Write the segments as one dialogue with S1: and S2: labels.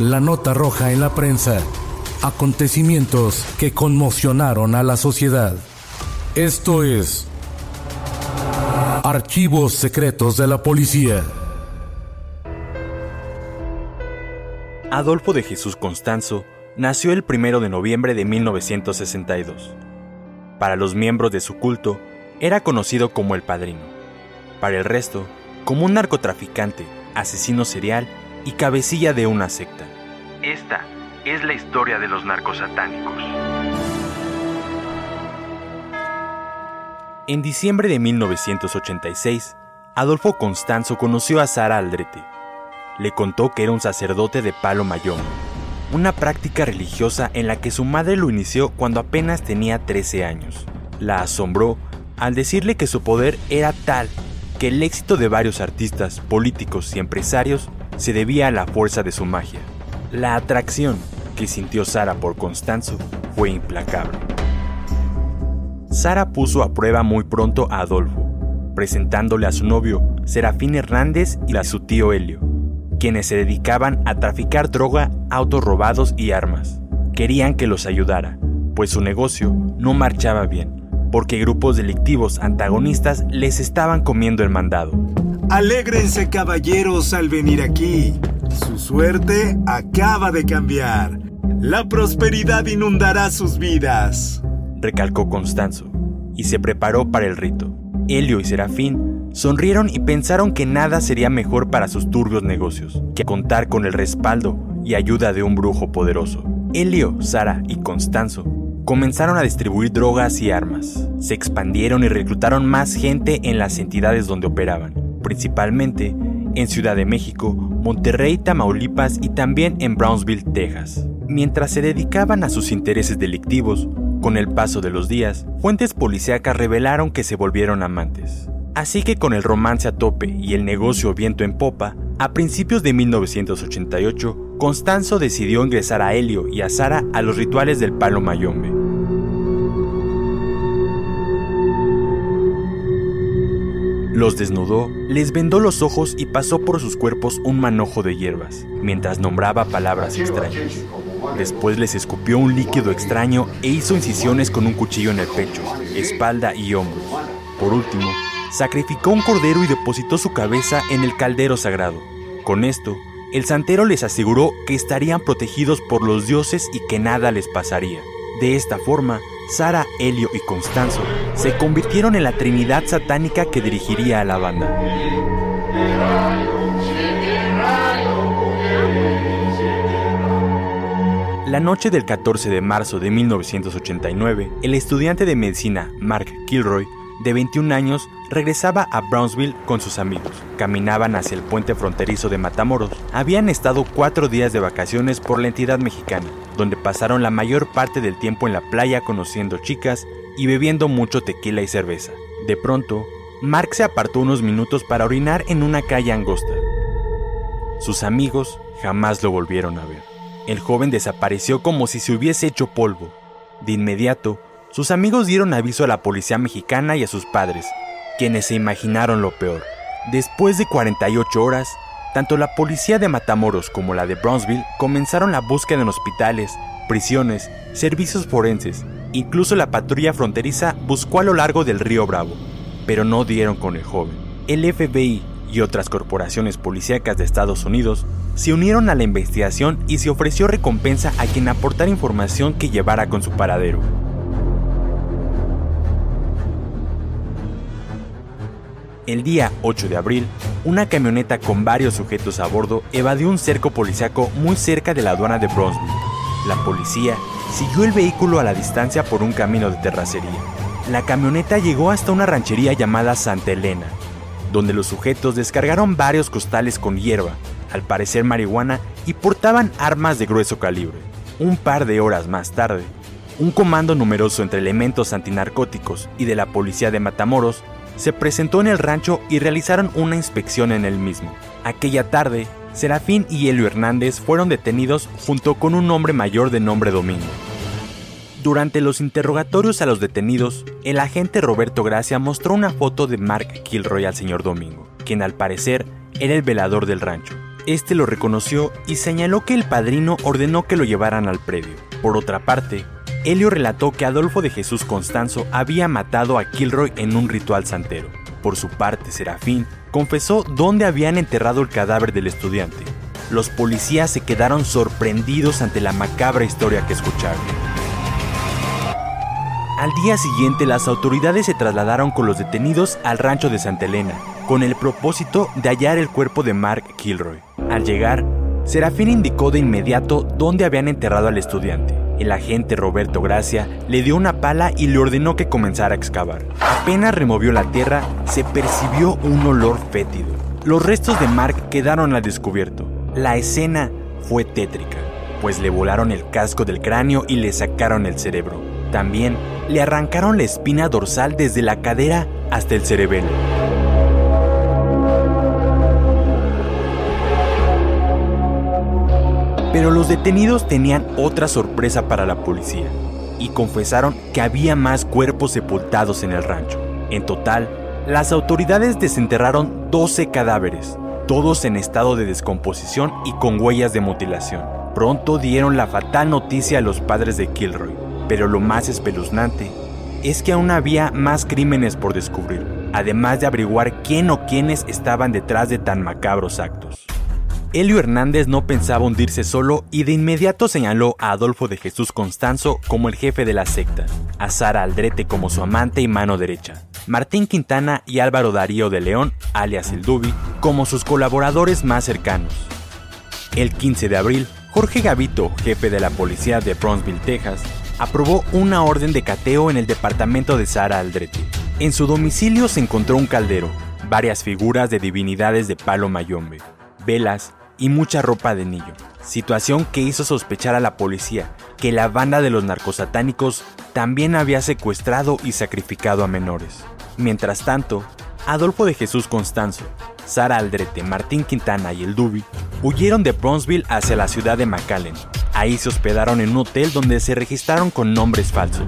S1: La nota roja en la prensa. Acontecimientos que conmocionaron a la sociedad. Esto es Archivos Secretos de la Policía.
S2: Adolfo de Jesús Constanzo nació el 1 de noviembre de 1962. Para los miembros de su culto, era conocido como el Padrino. Para el resto, como un narcotraficante, asesino serial y cabecilla de una secta. Esta es la historia de los narcosatánicos. En diciembre de 1986, Adolfo Constanzo conoció a Sara Aldrete. Le contó que era un sacerdote de palo mayón, una práctica religiosa en la que su madre lo inició cuando apenas tenía 13 años. La asombró al decirle que su poder era tal que el éxito de varios artistas, políticos y empresarios se debía a la fuerza de su magia. La atracción que sintió Sara por Constanzo fue implacable. Sara puso a prueba muy pronto a Adolfo, presentándole a su novio, Serafín Hernández, y a su tío Helio, quienes se dedicaban a traficar droga, autos robados y armas. Querían que los ayudara, pues su negocio no marchaba bien, porque grupos delictivos antagonistas les estaban comiendo el mandado.
S3: Alégrense caballeros al venir aquí. Su suerte acaba de cambiar. La prosperidad inundará sus vidas.
S2: recalcó Constanzo, y se preparó para el rito. Helio y Serafín sonrieron y pensaron que nada sería mejor para sus turbios negocios que contar con el respaldo y ayuda de un brujo poderoso. Helio, Sara y Constanzo comenzaron a distribuir drogas y armas. Se expandieron y reclutaron más gente en las entidades donde operaban, principalmente en Ciudad de México, Monterrey, Tamaulipas y también en Brownsville, Texas. Mientras se dedicaban a sus intereses delictivos, con el paso de los días, fuentes policíacas revelaron que se volvieron amantes. Así que con el romance a tope y el negocio viento en popa, a principios de 1988, Constanzo decidió ingresar a Helio y a Sara a los rituales del palo mayombe. Los desnudó, les vendó los ojos y pasó por sus cuerpos un manojo de hierbas, mientras nombraba palabras extrañas. Después les escupió un líquido extraño e hizo incisiones con un cuchillo en el pecho, espalda y hombros. Por último, sacrificó un cordero y depositó su cabeza en el caldero sagrado. Con esto, el santero les aseguró que estarían protegidos por los dioses y que nada les pasaría. De esta forma, Sara, Helio y Constanzo se convirtieron en la trinidad satánica que dirigiría a la banda. La noche del 14 de marzo de 1989, el estudiante de medicina Mark Kilroy, de 21 años, regresaba a Brownsville con sus amigos. Caminaban hacia el puente fronterizo de Matamoros. Habían estado cuatro días de vacaciones por la entidad mexicana, donde pasaron la mayor parte del tiempo en la playa conociendo chicas y bebiendo mucho tequila y cerveza. De pronto, Mark se apartó unos minutos para orinar en una calle angosta. Sus amigos jamás lo volvieron a ver. El joven desapareció como si se hubiese hecho polvo. De inmediato, sus amigos dieron aviso a la policía mexicana y a sus padres, quienes se imaginaron lo peor. Después de 48 horas, tanto la policía de Matamoros como la de Brownsville comenzaron la búsqueda en hospitales, prisiones, servicios forenses Incluso la patrulla fronteriza buscó a lo largo del río Bravo, pero no dieron con el joven. El FBI y otras corporaciones policíacas de Estados Unidos se unieron a la investigación y se ofreció recompensa a quien aportara información que llevara con su paradero. El día 8 de abril, una camioneta con varios sujetos a bordo evadió un cerco policiaco muy cerca de la aduana de Bronzeville. La policía siguió el vehículo a la distancia por un camino de terracería. La camioneta llegó hasta una ranchería llamada Santa Elena, donde los sujetos descargaron varios costales con hierba, al parecer marihuana, y portaban armas de grueso calibre. Un par de horas más tarde, un comando numeroso entre elementos antinarcóticos y de la policía de Matamoros se presentó en el rancho y realizaron una inspección en el mismo. Aquella tarde, Serafín y Helio Hernández fueron detenidos junto con un hombre mayor de nombre Domingo. Durante los interrogatorios a los detenidos, el agente Roberto Gracia mostró una foto de Mark Kilroy al señor Domingo, quien al parecer era el velador del rancho. Este lo reconoció y señaló que el padrino ordenó que lo llevaran al predio. Por otra parte, Helio relató que Adolfo de Jesús Constanzo había matado a Kilroy en un ritual santero. Por su parte, Serafín confesó dónde habían enterrado el cadáver del estudiante. Los policías se quedaron sorprendidos ante la macabra historia que escucharon. Al día siguiente, las autoridades se trasladaron con los detenidos al rancho de Santa Elena, con el propósito de hallar el cuerpo de Mark Kilroy. Al llegar, Serafín indicó de inmediato dónde habían enterrado al estudiante. El agente Roberto Gracia le dio una pala y le ordenó que comenzara a excavar. Apenas removió la tierra, se percibió un olor fétido. Los restos de Mark quedaron al descubierto. La escena fue tétrica, pues le volaron el casco del cráneo y le sacaron el cerebro. También le arrancaron la espina dorsal desde la cadera hasta el cerebelo. Pero los detenidos tenían otra sorpresa para la policía y confesaron que había más cuerpos sepultados en el rancho. En total, las autoridades desenterraron 12 cadáveres, todos en estado de descomposición y con huellas de mutilación. Pronto dieron la fatal noticia a los padres de Kilroy, pero lo más espeluznante es que aún había más crímenes por descubrir, además de averiguar quién o quiénes estaban detrás de tan macabros actos. Helio Hernández no pensaba hundirse solo y de inmediato señaló a Adolfo de Jesús Constanzo como el jefe de la secta, a Sara Aldrete como su amante y mano derecha, Martín Quintana y Álvaro Darío de León, alias el Dubi, como sus colaboradores más cercanos. El 15 de abril, Jorge Gavito, jefe de la policía de Brownsville, Texas, aprobó una orden de cateo en el departamento de Sara Aldrete. En su domicilio se encontró un caldero, varias figuras de divinidades de palo mayombe, velas, y mucha ropa de niño, situación que hizo sospechar a la policía que la banda de los narcosatánicos también había secuestrado y sacrificado a menores. Mientras tanto, Adolfo de Jesús Constanzo, Sara Aldrete, Martín Quintana y el Dubi huyeron de Bronzeville hacia la ciudad de McAllen. Ahí se hospedaron en un hotel donde se registraron con nombres falsos.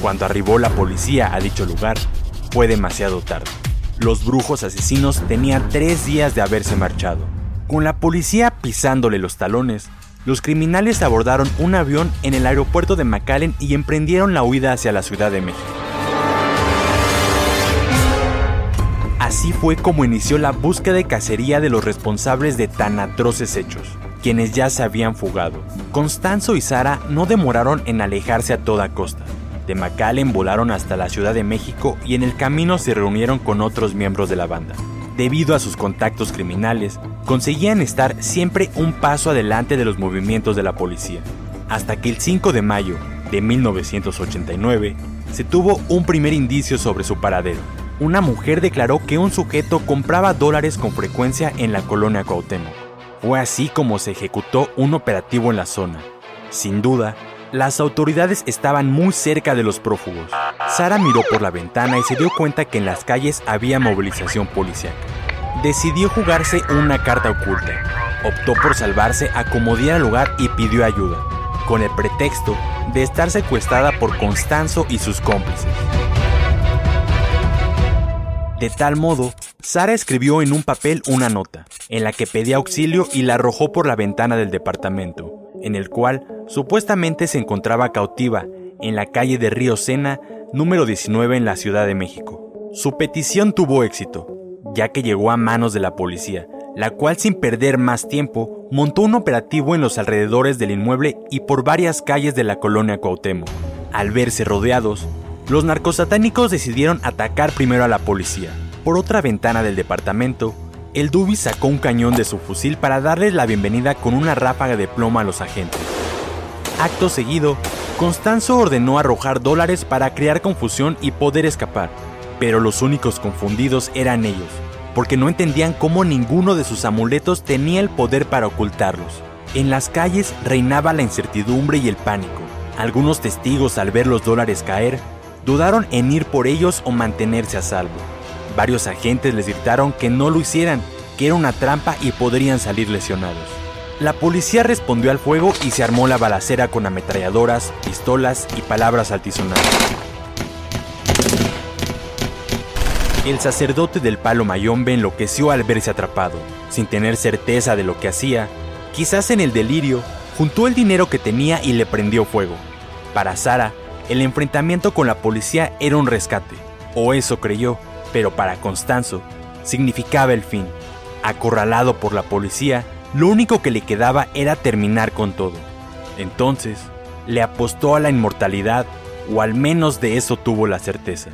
S2: Cuando arribó la policía a dicho lugar, fue demasiado tarde. Los brujos asesinos tenían tres días de haberse marchado. Con la policía pisándole los talones, los criminales abordaron un avión en el aeropuerto de McAllen y emprendieron la huida hacia la Ciudad de México. Así fue como inició la búsqueda de cacería de los responsables de tan atroces hechos, quienes ya se habían fugado. Constanzo y Sara no demoraron en alejarse a toda costa. De McAllen volaron hasta la Ciudad de México y en el camino se reunieron con otros miembros de la banda debido a sus contactos criminales, conseguían estar siempre un paso adelante de los movimientos de la policía, hasta que el 5 de mayo de 1989 se tuvo un primer indicio sobre su paradero. Una mujer declaró que un sujeto compraba dólares con frecuencia en la colonia Cuauhtémoc. Fue así como se ejecutó un operativo en la zona. Sin duda, las autoridades estaban muy cerca de los prófugos. Sara miró por la ventana y se dio cuenta que en las calles había movilización policial. Decidió jugarse una carta oculta. Optó por salvarse, acomodar al lugar y pidió ayuda, con el pretexto de estar secuestrada por Constanzo y sus cómplices. De tal modo, Sara escribió en un papel una nota, en la que pedía auxilio y la arrojó por la ventana del departamento, en el cual supuestamente se encontraba cautiva en la calle de Río Sena, número 19 en la Ciudad de México. Su petición tuvo éxito, ya que llegó a manos de la policía, la cual sin perder más tiempo montó un operativo en los alrededores del inmueble y por varias calles de la colonia Cuauhtémoc. Al verse rodeados, los narcosatánicos decidieron atacar primero a la policía. Por otra ventana del departamento, el Dubi sacó un cañón de su fusil para darles la bienvenida con una ráfaga de plomo a los agentes. Acto seguido, Constanzo ordenó arrojar dólares para crear confusión y poder escapar, pero los únicos confundidos eran ellos, porque no entendían cómo ninguno de sus amuletos tenía el poder para ocultarlos. En las calles reinaba la incertidumbre y el pánico. Algunos testigos al ver los dólares caer, dudaron en ir por ellos o mantenerse a salvo. Varios agentes les gritaron que no lo hicieran, que era una trampa y podrían salir lesionados. La policía respondió al fuego y se armó la balacera con ametralladoras, pistolas y palabras altisonantes. El sacerdote del palo mayombe enloqueció al verse atrapado. Sin tener certeza de lo que hacía, quizás en el delirio, juntó el dinero que tenía y le prendió fuego. Para Sara, el enfrentamiento con la policía era un rescate, o eso creyó, pero para Constanzo significaba el fin. Acorralado por la policía, lo único que le quedaba era terminar con todo. Entonces, le apostó a la inmortalidad, o al menos de eso tuvo la certeza.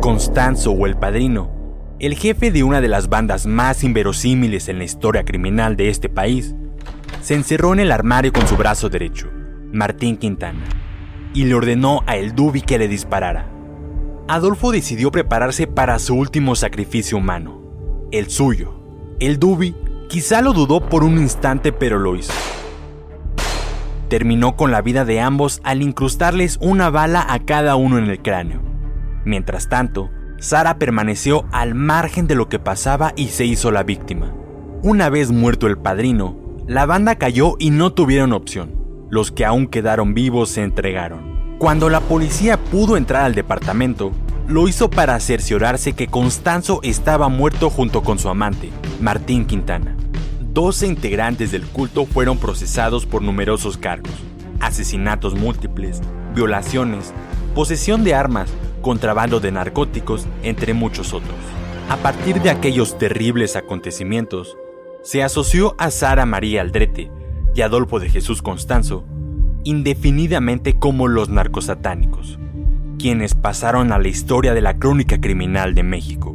S2: Constanzo o el Padrino, el jefe de una de las bandas más inverosímiles en la historia criminal de este país, se encerró en el armario con su brazo derecho, Martín Quintana, y le ordenó a El Dubi que le disparara. Adolfo decidió prepararse para su último sacrificio humano, el suyo. El Dubi quizá lo dudó por un instante, pero lo hizo. Terminó con la vida de ambos al incrustarles una bala a cada uno en el cráneo. Mientras tanto, Sara permaneció al margen de lo que pasaba y se hizo la víctima. Una vez muerto el padrino, la banda cayó y no tuvieron opción. Los que aún quedaron vivos se entregaron. Cuando la policía pudo entrar al departamento, lo hizo para cerciorarse que Constanzo estaba muerto junto con su amante, Martín Quintana. 12 integrantes del culto fueron procesados por numerosos cargos, asesinatos múltiples, violaciones, posesión de armas, contrabando de narcóticos, entre muchos otros. A partir de aquellos terribles acontecimientos, se asoció a Sara María Aldrete y Adolfo de Jesús Constanzo indefinidamente como los narcosatánicos, quienes pasaron a la historia de la crónica criminal de México.